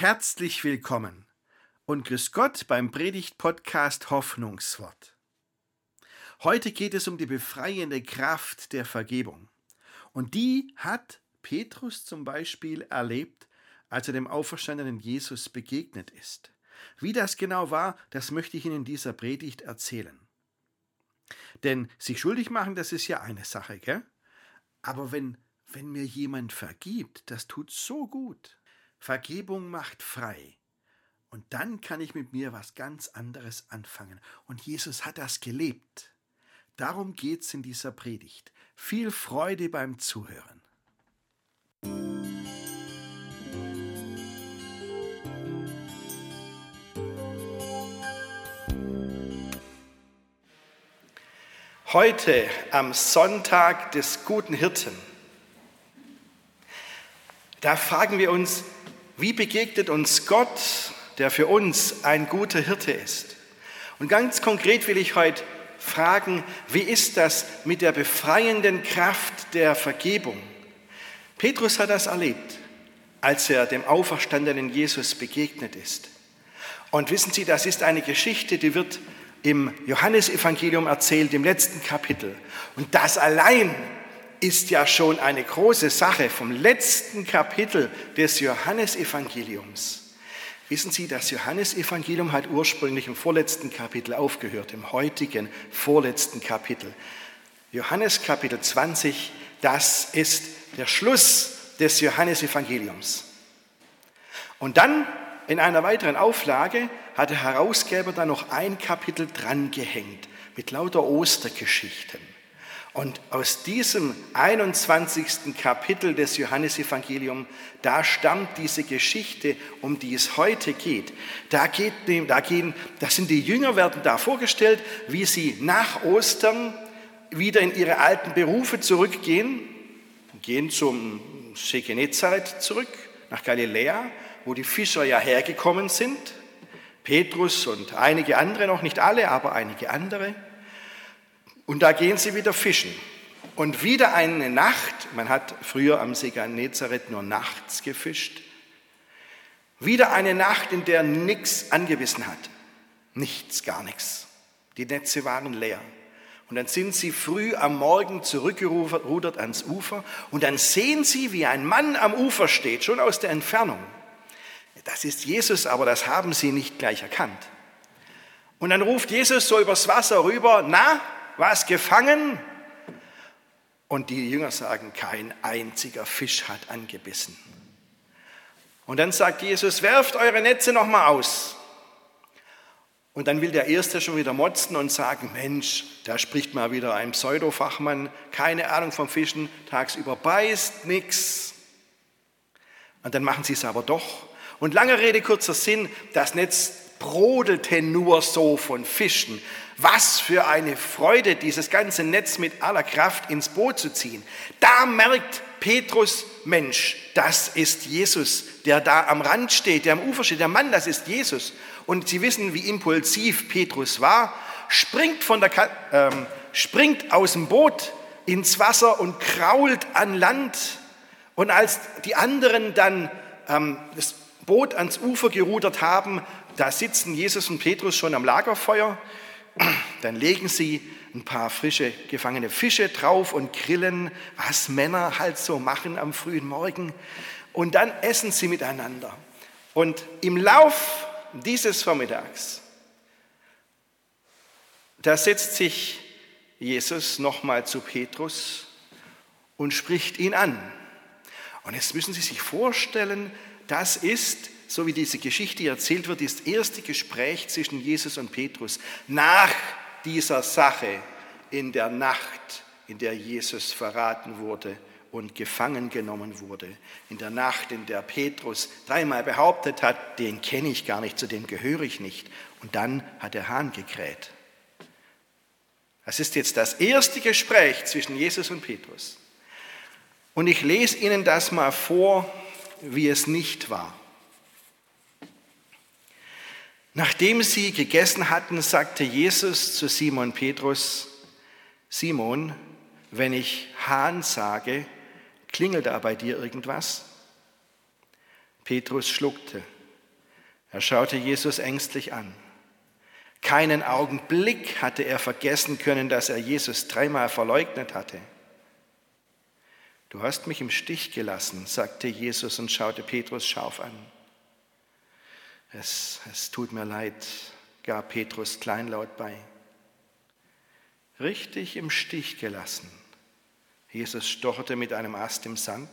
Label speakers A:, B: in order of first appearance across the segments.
A: Herzlich willkommen und grüß Gott beim Predigt-Podcast Hoffnungswort. Heute geht es um die befreiende Kraft der Vergebung. Und die hat Petrus zum Beispiel erlebt, als er dem auferstandenen Jesus begegnet ist. Wie das genau war, das möchte ich Ihnen in dieser Predigt erzählen. Denn sich schuldig machen, das ist ja eine Sache, gell? Aber wenn, wenn mir jemand vergibt, das tut so gut. Vergebung macht frei. Und dann kann ich mit mir was ganz anderes anfangen. Und Jesus hat das gelebt. Darum geht es in dieser Predigt. Viel Freude beim Zuhören. Heute am Sonntag des guten Hirten, da fragen wir uns, wie begegnet uns Gott, der für uns ein guter Hirte ist? Und ganz konkret will ich heute fragen, wie ist das mit der befreienden Kraft der Vergebung? Petrus hat das erlebt, als er dem auferstandenen Jesus begegnet ist. Und wissen Sie, das ist eine Geschichte, die wird im Johannesevangelium erzählt, im letzten Kapitel. Und das allein ist ja schon eine große Sache vom letzten Kapitel des Johannesevangeliums. Wissen Sie, das Johannesevangelium hat ursprünglich im vorletzten Kapitel aufgehört, im heutigen vorletzten Kapitel. Johannes Kapitel 20, das ist der Schluss des Johannesevangeliums. Und dann in einer weiteren Auflage hat der Herausgeber dann noch ein Kapitel drangehängt mit lauter Ostergeschichten. Und aus diesem 21. Kapitel des Johannesevangeliums, da stammt diese Geschichte, um die es heute geht. Da, geht, da gehen, das sind die Jünger, werden da vorgestellt, wie sie nach Ostern wieder in ihre alten Berufe zurückgehen, gehen zum See zurück, nach Galiläa, wo die Fischer ja hergekommen sind. Petrus und einige andere noch, nicht alle, aber einige andere. Und da gehen sie wieder fischen. Und wieder eine Nacht, man hat früher am See Genezareth nur nachts gefischt, wieder eine Nacht, in der nichts angebissen hat. Nichts, gar nichts. Die Netze waren leer. Und dann sind sie früh am Morgen zurückgerudert ans Ufer und dann sehen sie, wie ein Mann am Ufer steht, schon aus der Entfernung. Das ist Jesus, aber das haben sie nicht gleich erkannt. Und dann ruft Jesus so übers Wasser rüber, na, was gefangen? Und die Jünger sagen, kein einziger Fisch hat angebissen. Und dann sagt Jesus, werft eure Netze nochmal aus. Und dann will der Erste schon wieder motzen und sagen, Mensch, da spricht mal wieder ein Pseudofachmann, keine Ahnung vom Fischen, tagsüber beißt nichts. Und dann machen sie es aber doch. Und lange Rede, kurzer Sinn, das Netz brodelte nur so von Fischen. Was für eine Freude, dieses ganze Netz mit aller Kraft ins Boot zu ziehen. Da merkt Petrus, Mensch, das ist Jesus, der da am Rand steht, der am Ufer steht. Der Mann, das ist Jesus. Und Sie wissen, wie impulsiv Petrus war. Springt, von der, ähm, springt aus dem Boot ins Wasser und krault an Land. Und als die anderen dann ähm, das Boot ans Ufer gerudert haben, da sitzen Jesus und Petrus schon am Lagerfeuer. Dann legen sie ein paar frische gefangene Fische drauf und grillen, was Männer halt so machen am frühen Morgen. Und dann essen sie miteinander. Und im Lauf dieses Vormittags, da setzt sich Jesus nochmal zu Petrus und spricht ihn an. Und jetzt müssen Sie sich vorstellen, das ist so wie diese Geschichte erzählt wird, das erste Gespräch zwischen Jesus und Petrus nach dieser Sache in der Nacht, in der Jesus verraten wurde und gefangen genommen wurde. In der Nacht, in der Petrus dreimal behauptet hat, den kenne ich gar nicht, zu dem gehöre ich nicht. Und dann hat der Hahn gekräht. Das ist jetzt das erste Gespräch zwischen Jesus und Petrus. Und ich lese Ihnen das mal vor, wie es nicht war. Nachdem sie gegessen hatten, sagte Jesus zu Simon Petrus, Simon, wenn ich Hahn sage, klingelt da bei dir irgendwas? Petrus schluckte Er schaute Jesus ängstlich an. Keinen Augenblick hatte er vergessen können, dass er Jesus dreimal verleugnet hatte. Du hast mich im Stich gelassen, sagte Jesus und schaute Petrus scharf an. Es, es tut mir leid, gab Petrus kleinlaut bei. Richtig im Stich gelassen. Jesus stocherte mit einem Ast im Sand.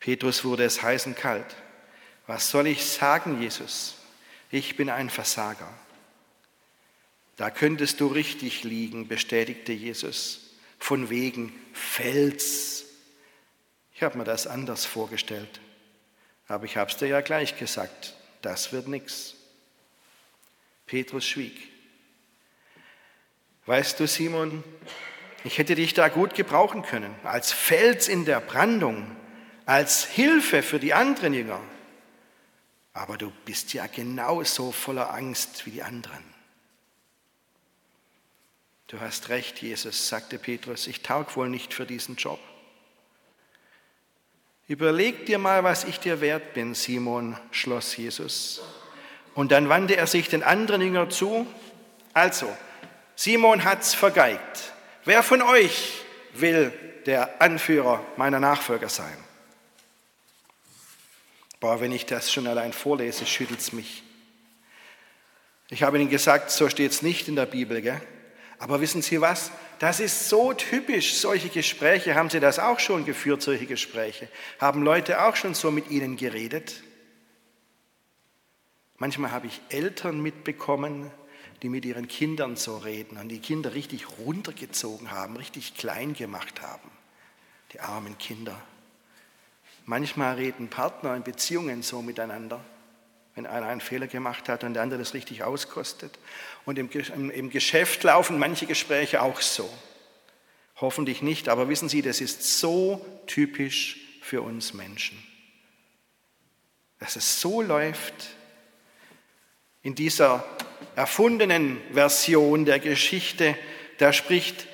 A: Petrus wurde es heiß und kalt. Was soll ich sagen, Jesus? Ich bin ein Versager. Da könntest du richtig liegen, bestätigte Jesus, von wegen Fels. Ich habe mir das anders vorgestellt, aber ich habe es dir ja gleich gesagt, das wird nichts. Petrus schwieg. Weißt du, Simon, ich hätte dich da gut gebrauchen können, als Fels in der Brandung, als Hilfe für die anderen Jünger. Aber du bist ja genauso voller Angst wie die anderen. Du hast recht, Jesus, sagte Petrus, ich taug wohl nicht für diesen Job. Überleg dir mal, was ich dir wert bin, Simon, schloss Jesus. Und dann wandte er sich den anderen Jüngern zu. Also, Simon hat's vergeigt. Wer von euch will der Anführer meiner Nachfolger sein? Boah, wenn ich das schon allein vorlese, schüttelt es mich. Ich habe Ihnen gesagt, so steht es nicht in der Bibel. Gell? Aber wissen Sie was? Das ist so typisch. Solche Gespräche, haben Sie das auch schon geführt, solche Gespräche? Haben Leute auch schon so mit Ihnen geredet? Manchmal habe ich Eltern mitbekommen, die mit ihren Kindern so reden und die Kinder richtig runtergezogen haben, richtig klein gemacht haben. Die armen Kinder. Manchmal reden Partner in Beziehungen so miteinander, wenn einer einen Fehler gemacht hat und der andere das richtig auskostet. Und im, Geschäft laufen manche Gespräche auch so. Hoffentlich nicht, aber wissen Sie, das ist so typisch für uns Menschen. Dass es so läuft in dieser erfundenen Version der Geschichte, da spricht,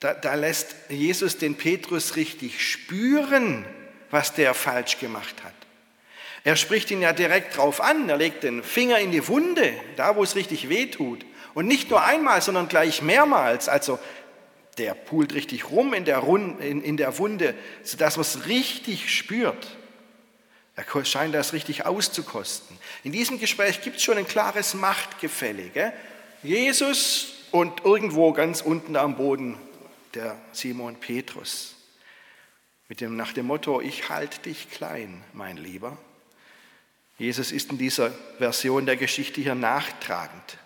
A: da, da lässt Jesus den Petrus richtig spüren, was der falsch gemacht hat. Er spricht ihn ja direkt drauf an, er legt den Finger in die Wunde, da wo es richtig weh tut. Und nicht nur einmal, sondern gleich mehrmals. Also der pult richtig rum in der, Rund, in, in der Wunde, sodass man es richtig spürt. Er scheint das richtig auszukosten. In diesem Gespräch gibt es schon ein klares Machtgefälle. Gell? Jesus und irgendwo ganz unten am Boden der Simon Petrus. Mit dem, nach dem Motto, ich halte dich klein, mein Lieber. Jesus ist in dieser Version der Geschichte hier nachtragend,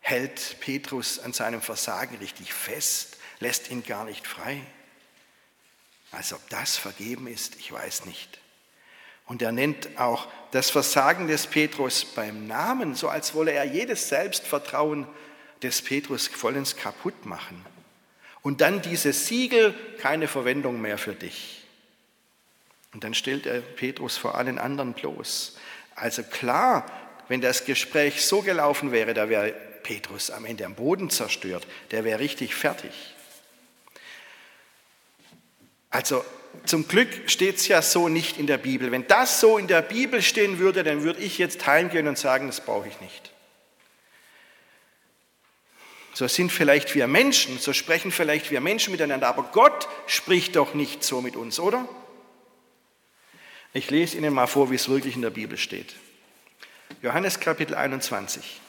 A: hält Petrus an seinem Versagen richtig fest, lässt ihn gar nicht frei. Als ob das vergeben ist, ich weiß nicht. Und er nennt auch das Versagen des Petrus beim Namen, so als wolle er jedes Selbstvertrauen des Petrus vollends kaputt machen. Und dann dieses Siegel, keine Verwendung mehr für dich. Und dann stellt er Petrus vor allen anderen bloß. Also klar, wenn das Gespräch so gelaufen wäre, da wäre Petrus am Ende am Boden zerstört, der wäre richtig fertig. Also zum Glück steht es ja so nicht in der Bibel. Wenn das so in der Bibel stehen würde, dann würde ich jetzt heimgehen und sagen, das brauche ich nicht. So sind vielleicht wir Menschen, so sprechen vielleicht wir Menschen miteinander, aber Gott spricht doch nicht so mit uns, oder? Ich lese Ihnen mal vor, wie es wirklich in der Bibel steht. Johannes Kapitel 21.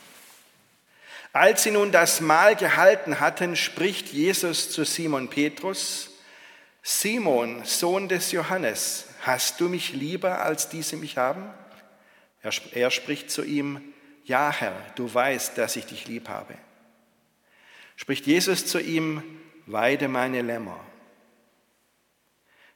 A: Als sie nun das Mahl gehalten hatten, spricht Jesus zu Simon Petrus, Simon, Sohn des Johannes, hast du mich lieber, als diese mich haben? Er, er spricht zu ihm, ja Herr, du weißt, dass ich dich lieb habe. Spricht Jesus zu ihm, weide meine Lämmer.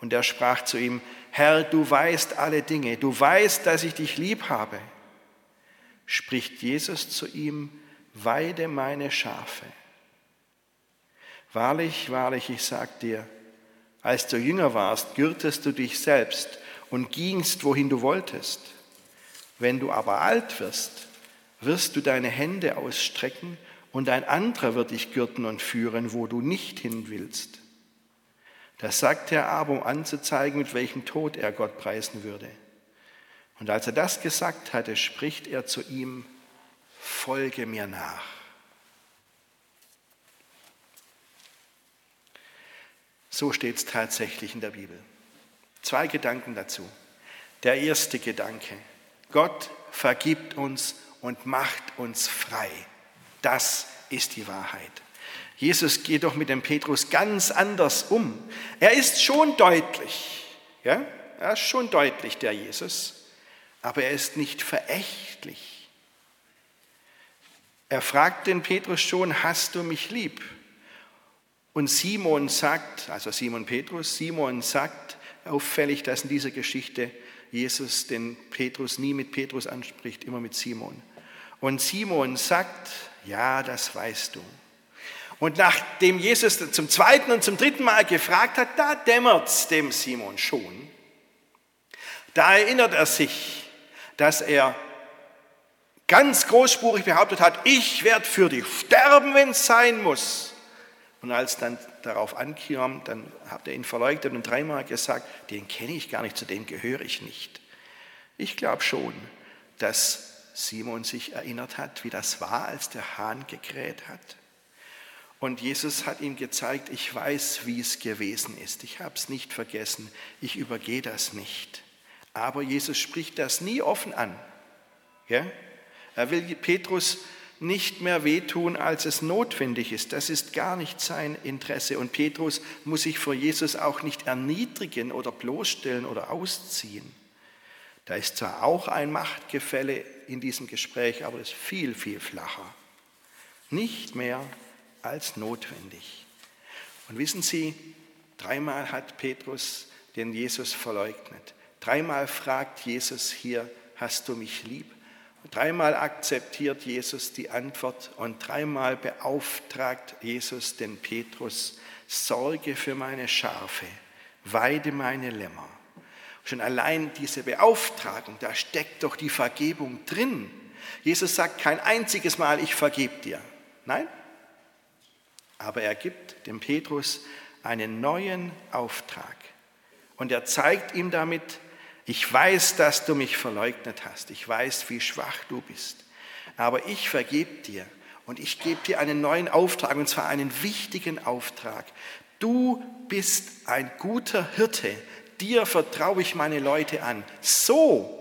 A: Und er sprach zu ihm, Herr, du weißt alle Dinge, du weißt, dass ich dich lieb habe. spricht Jesus zu ihm, weide meine Schafe. Wahrlich, wahrlich, ich sag dir, als du jünger warst, gürtest du dich selbst und gingst, wohin du wolltest. Wenn du aber alt wirst, wirst du deine Hände ausstrecken und ein anderer wird dich gürten und führen, wo du nicht hin willst. Das sagte er aber, um anzuzeigen, mit welchem Tod er Gott preisen würde. Und als er das gesagt hatte, spricht er zu ihm, folge mir nach. So steht es tatsächlich in der Bibel. Zwei Gedanken dazu. Der erste Gedanke, Gott vergibt uns und macht uns frei. Das ist die Wahrheit. Jesus geht doch mit dem Petrus ganz anders um. Er ist schon deutlich, ja? er ist schon deutlich, der Jesus, aber er ist nicht verächtlich. Er fragt den Petrus schon, hast du mich lieb? Und Simon sagt, also Simon Petrus, Simon sagt auffällig, dass in dieser Geschichte Jesus den Petrus nie mit Petrus anspricht, immer mit Simon. Und Simon sagt, ja, das weißt du. Und nachdem Jesus zum zweiten und zum dritten Mal gefragt hat, da dämmert es dem Simon schon. Da erinnert er sich, dass er ganz großspurig behauptet hat, ich werde für dich sterben, wenn es sein muss. Und als dann darauf ankam, dann hat er ihn verleugnet und dreimal gesagt, den kenne ich gar nicht, zu dem gehöre ich nicht. Ich glaube schon, dass Simon sich erinnert hat, wie das war, als der Hahn gekräht hat. Und Jesus hat ihm gezeigt, ich weiß, wie es gewesen ist. Ich habe es nicht vergessen. Ich übergehe das nicht. Aber Jesus spricht das nie offen an. Ja? Er will Petrus nicht mehr wehtun, als es notwendig ist. Das ist gar nicht sein Interesse. Und Petrus muss sich vor Jesus auch nicht erniedrigen oder bloßstellen oder ausziehen. Da ist zwar auch ein Machtgefälle in diesem Gespräch, aber es ist viel, viel flacher. Nicht mehr als notwendig. Und wissen Sie, dreimal hat Petrus den Jesus verleugnet. Dreimal fragt Jesus hier, hast du mich lieb? Dreimal akzeptiert Jesus die Antwort und dreimal beauftragt Jesus den Petrus, sorge für meine Schafe, weide meine Lämmer. Schon allein diese Beauftragung, da steckt doch die Vergebung drin. Jesus sagt kein einziges Mal, ich vergebe dir. Nein, aber er gibt dem Petrus einen neuen Auftrag. Und er zeigt ihm damit, ich weiß, dass du mich verleugnet hast. Ich weiß, wie schwach du bist. Aber ich vergebe dir und ich gebe dir einen neuen Auftrag, und zwar einen wichtigen Auftrag. Du bist ein guter Hirte, dir vertraue ich meine Leute an. So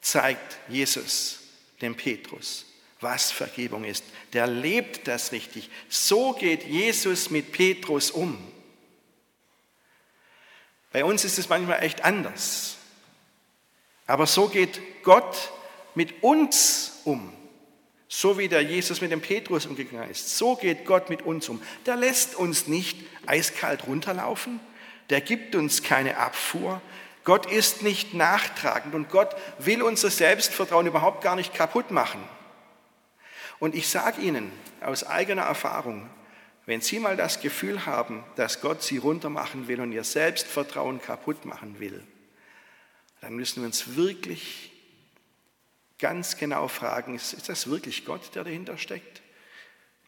A: zeigt Jesus dem Petrus, was Vergebung ist. Der lebt das richtig. So geht Jesus mit Petrus um. Bei uns ist es manchmal echt anders. Aber so geht Gott mit uns um. So wie der Jesus mit dem Petrus umgegangen ist. So geht Gott mit uns um. Der lässt uns nicht eiskalt runterlaufen, der gibt uns keine Abfuhr. Gott ist nicht nachtragend und Gott will unser Selbstvertrauen überhaupt gar nicht kaputt machen. Und ich sage Ihnen aus eigener Erfahrung, wenn Sie mal das Gefühl haben, dass Gott Sie runtermachen will und Ihr Selbstvertrauen kaputt machen will, dann müssen wir uns wirklich ganz genau fragen, ist das wirklich Gott, der dahinter steckt?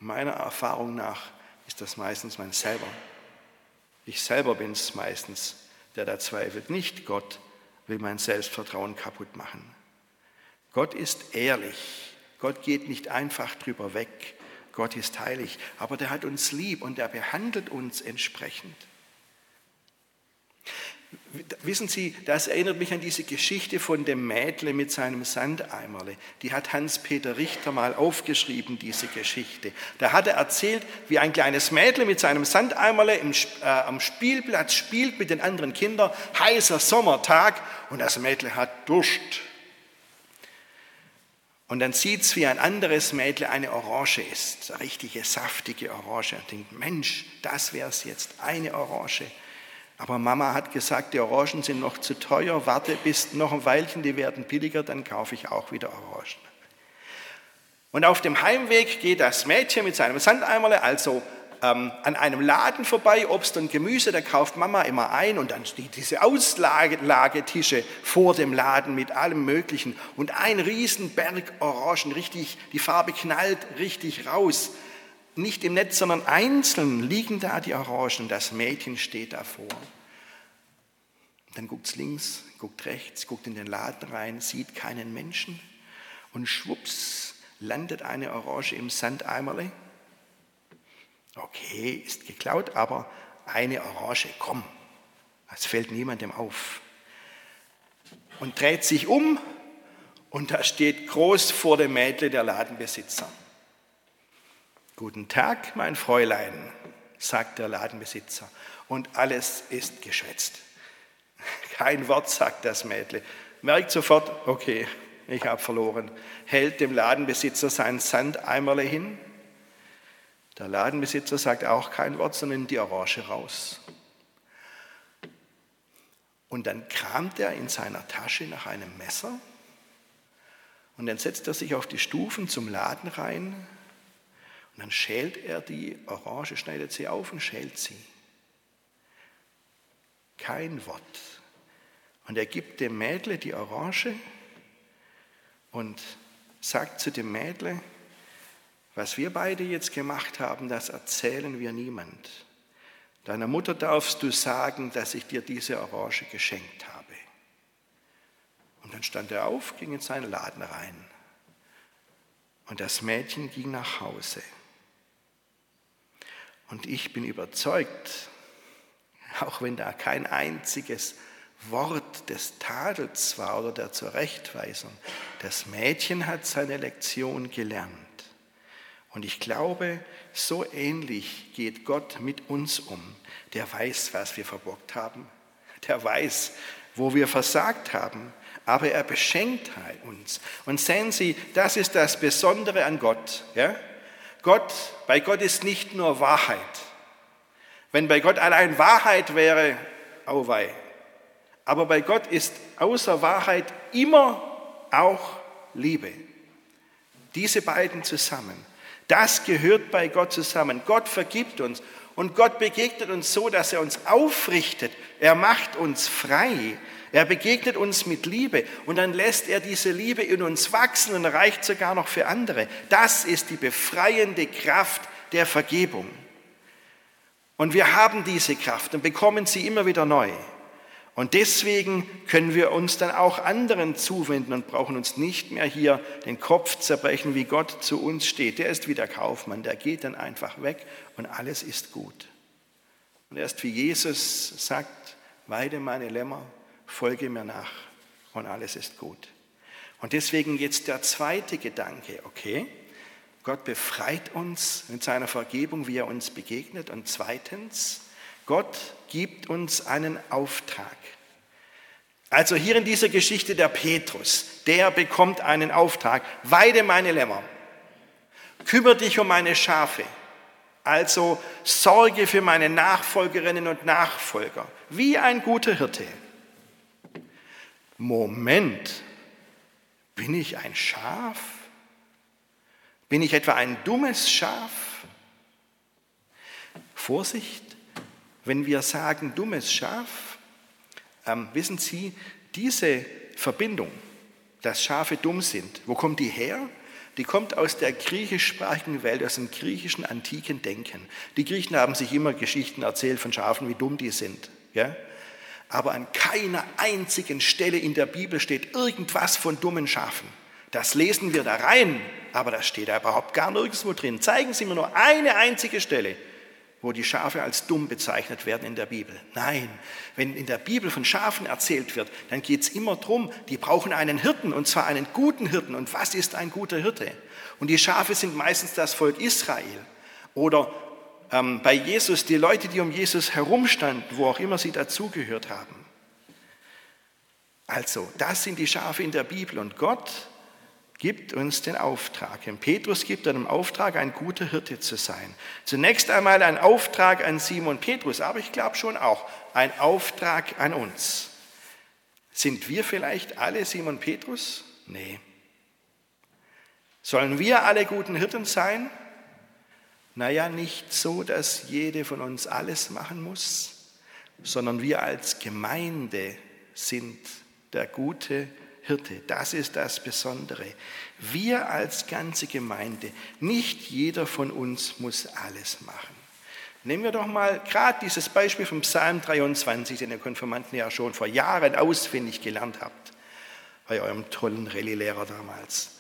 A: Meiner Erfahrung nach ist das meistens mein selber. Ich selber bin es meistens, der da zweifelt. Nicht Gott will mein Selbstvertrauen kaputt machen. Gott ist ehrlich. Gott geht nicht einfach drüber weg. Gott ist heilig. Aber der hat uns lieb und er behandelt uns entsprechend. Wissen Sie, das erinnert mich an diese Geschichte von dem Mädle mit seinem Sandeimerle. Die hat Hans-Peter Richter mal aufgeschrieben, diese Geschichte. Da hat er erzählt, wie ein kleines Mädle mit seinem Sandeimerle im, äh, am Spielplatz spielt mit den anderen Kindern. Heißer Sommertag und das Mädle hat Durst. Und dann sieht es, wie ein anderes Mädle eine Orange isst, eine richtige saftige Orange. Und denkt, Mensch, das wäre es jetzt, eine Orange. Aber Mama hat gesagt, die Orangen sind noch zu teuer, warte bis noch ein Weilchen, die werden billiger, dann kaufe ich auch wieder Orangen. Und auf dem Heimweg geht das Mädchen mit seinem Sandeimerle, also ähm, an einem Laden vorbei, Obst und Gemüse, da kauft Mama immer ein und dann steht diese Auslagetische vor dem Laden mit allem Möglichen und ein Riesenberg Orangen, richtig, die Farbe knallt richtig raus. Nicht im Netz, sondern einzeln liegen da die Orangen. Das Mädchen steht davor. Dann guckt es links, guckt rechts, guckt in den Laden rein, sieht keinen Menschen und schwupps landet eine Orange im Sandeimerle Okay, ist geklaut, aber eine Orange, komm, es fällt niemandem auf. Und dreht sich um und da steht groß vor dem Mädle der Ladenbesitzer. Guten Tag, mein Fräulein, sagt der Ladenbesitzer. Und alles ist geschwätzt. Kein Wort sagt das Mädle. Merkt sofort, okay, ich habe verloren. Hält dem Ladenbesitzer sein Sandeimerle hin der Ladenbesitzer sagt auch kein Wort, sondern die Orange raus. Und dann kramt er in seiner Tasche nach einem Messer und dann setzt er sich auf die Stufen zum Laden rein und dann schält er die Orange, schneidet sie auf und schält sie. Kein Wort. Und er gibt dem Mädle die Orange und sagt zu dem Mädle, was wir beide jetzt gemacht haben, das erzählen wir niemand. Deiner Mutter darfst du sagen, dass ich dir diese Orange geschenkt habe. Und dann stand er auf, ging in seinen Laden rein. Und das Mädchen ging nach Hause. Und ich bin überzeugt, auch wenn da kein einziges Wort des Tadels war oder der Zurechtweisung, das Mädchen hat seine Lektion gelernt. Und ich glaube, so ähnlich geht Gott mit uns um. Der weiß, was wir verbockt haben. Der weiß, wo wir versagt haben. Aber er beschenkt uns. Und sehen Sie, das ist das Besondere an Gott. Ja? Gott, bei Gott ist nicht nur Wahrheit. Wenn bei Gott allein Wahrheit wäre, auweih. Aber bei Gott ist außer Wahrheit immer auch Liebe. Diese beiden zusammen. Das gehört bei Gott zusammen. Gott vergibt uns und Gott begegnet uns so, dass er uns aufrichtet. Er macht uns frei. Er begegnet uns mit Liebe und dann lässt er diese Liebe in uns wachsen und reicht sogar noch für andere. Das ist die befreiende Kraft der Vergebung. Und wir haben diese Kraft und bekommen sie immer wieder neu. Und deswegen können wir uns dann auch anderen zuwenden und brauchen uns nicht mehr hier den Kopf zerbrechen, wie Gott zu uns steht. Der ist wie der Kaufmann, der geht dann einfach weg und alles ist gut. Und erst wie Jesus sagt, weide meine Lämmer, folge mir nach und alles ist gut. Und deswegen jetzt der zweite Gedanke, okay? Gott befreit uns mit seiner Vergebung, wie er uns begegnet. Und zweitens, Gott gibt uns einen Auftrag. Also hier in dieser Geschichte der Petrus, der bekommt einen Auftrag. Weide meine Lämmer, kümmere dich um meine Schafe. Also sorge für meine Nachfolgerinnen und Nachfolger, wie ein guter Hirte. Moment, bin ich ein Schaf? Bin ich etwa ein dummes Schaf? Vorsicht, wenn wir sagen dummes Schaf, ähm, wissen Sie, diese Verbindung, dass Schafe dumm sind, wo kommt die her? Die kommt aus der griechischsprachigen Welt, aus dem griechischen antiken Denken. Die Griechen haben sich immer Geschichten erzählt von Schafen, wie dumm die sind. Ja? Aber an keiner einzigen Stelle in der Bibel steht irgendwas von dummen Schafen. Das lesen wir da rein, aber das steht da überhaupt gar nirgendwo drin. Zeigen Sie mir nur eine einzige Stelle, wo die Schafe als dumm bezeichnet werden in der Bibel. Nein, wenn in der Bibel von Schafen erzählt wird, dann geht es immer darum, die brauchen einen Hirten und zwar einen guten Hirten. Und was ist ein guter Hirte? Und die Schafe sind meistens das Volk Israel oder ähm, bei Jesus die Leute, die um Jesus herumstanden, wo auch immer sie dazugehört haben. Also, das sind die Schafe in der Bibel und Gott gibt uns den Auftrag. Und Petrus gibt einen Auftrag, ein guter Hirte zu sein. Zunächst einmal ein Auftrag an Simon Petrus, aber ich glaube schon auch ein Auftrag an uns. Sind wir vielleicht alle Simon Petrus? Nee. Sollen wir alle guten Hirten sein? Naja, nicht so, dass jede von uns alles machen muss, sondern wir als Gemeinde sind der gute Hirte. Das ist das Besondere. Wir als ganze Gemeinde, nicht jeder von uns muss alles machen. Nehmen wir doch mal gerade dieses Beispiel vom Psalm 23, den ihr Konfirmanten ja schon vor Jahren ausfindig gelernt habt, bei eurem tollen Rallye-Lehrer damals.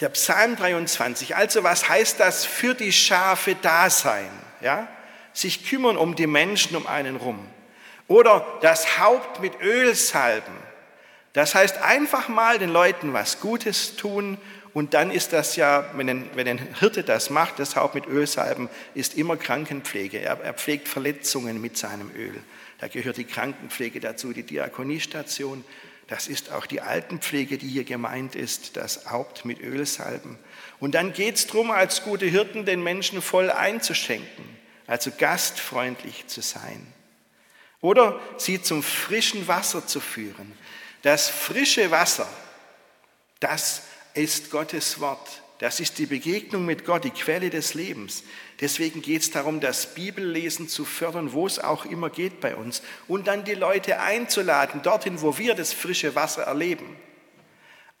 A: Der Psalm 23, also was heißt das für die Schafe da sein? Ja? Sich kümmern um die Menschen um einen rum. Oder das Haupt mit Öl salben. Das heißt einfach mal den Leuten was Gutes tun und dann ist das ja, wenn ein, wenn ein Hirte das macht, das Haupt mit Öl salben, ist immer Krankenpflege. Er, er pflegt Verletzungen mit seinem Öl. Da gehört die Krankenpflege dazu, die Diakoniestation. Das ist auch die Altenpflege, die hier gemeint ist, das Haupt mit Öl salben. Und dann geht es darum, als gute Hirten den Menschen voll einzuschenken, also gastfreundlich zu sein. Oder sie zum frischen Wasser zu führen. Das frische Wasser, das ist Gottes Wort. Das ist die Begegnung mit Gott, die Quelle des Lebens. Deswegen geht es darum, das Bibellesen zu fördern, wo es auch immer geht bei uns. Und dann die Leute einzuladen, dorthin, wo wir das frische Wasser erleben.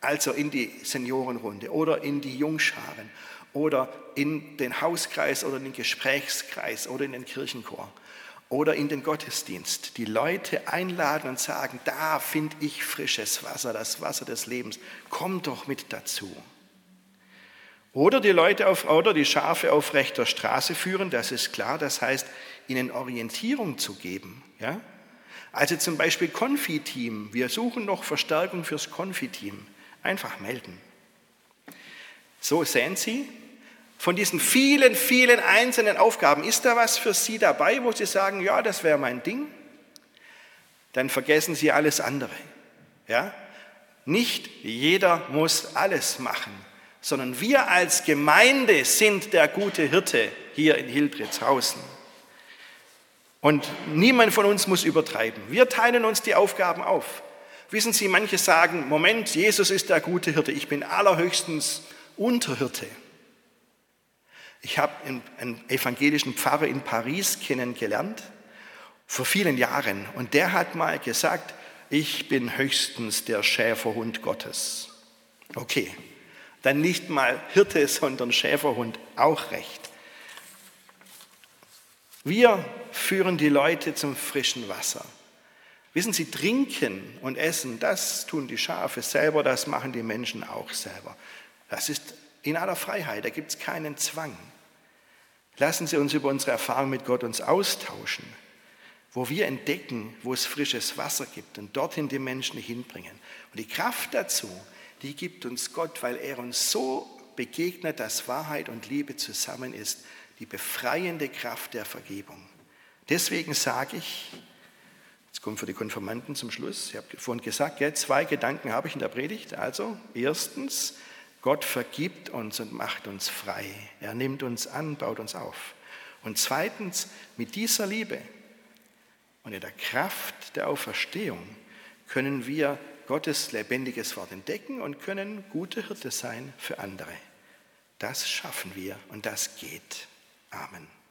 A: Also in die Seniorenrunde oder in die Jungscharen oder in den Hauskreis oder in den Gesprächskreis oder in den Kirchenchor oder in den Gottesdienst die Leute einladen und sagen, da finde ich frisches Wasser, das Wasser des Lebens, komm doch mit dazu. Oder die Leute auf, oder die Schafe auf rechter Straße führen, das ist klar, das heißt, ihnen Orientierung zu geben. Ja? Also zum Beispiel Konfiteam, wir suchen noch Verstärkung fürs Konfiteam, einfach melden. So sehen Sie, von diesen vielen, vielen einzelnen Aufgaben, ist da was für Sie dabei, wo Sie sagen, ja, das wäre mein Ding? Dann vergessen Sie alles andere. Ja? Nicht jeder muss alles machen, sondern wir als Gemeinde sind der gute Hirte hier in Hildritzhausen. Und niemand von uns muss übertreiben. Wir teilen uns die Aufgaben auf. Wissen Sie, manche sagen, Moment, Jesus ist der gute Hirte, ich bin allerhöchstens Unterhirte. Ich habe einen evangelischen Pfarrer in Paris kennengelernt vor vielen Jahren und der hat mal gesagt, ich bin höchstens der Schäferhund Gottes. Okay, dann nicht mal Hirte, sondern Schäferhund, auch recht. Wir führen die Leute zum frischen Wasser. Wissen Sie, trinken und essen, das tun die Schafe selber, das machen die Menschen auch selber. Das ist in aller Freiheit, da gibt es keinen Zwang. Lassen Sie uns über unsere Erfahrung mit Gott uns austauschen, wo wir entdecken, wo es frisches Wasser gibt und dorthin die Menschen hinbringen. Und die Kraft dazu, die gibt uns Gott, weil er uns so begegnet, dass Wahrheit und Liebe zusammen ist, die befreiende Kraft der Vergebung. Deswegen sage ich, jetzt kommt für die Konfirmanden zum Schluss, ich habe vorhin gesagt, zwei Gedanken habe ich in der Predigt. Also erstens, Gott vergibt uns und macht uns frei. Er nimmt uns an, baut uns auf. Und zweitens, mit dieser Liebe und in der Kraft der Auferstehung können wir Gottes lebendiges Wort entdecken und können gute Hirte sein für andere. Das schaffen wir und das geht. Amen.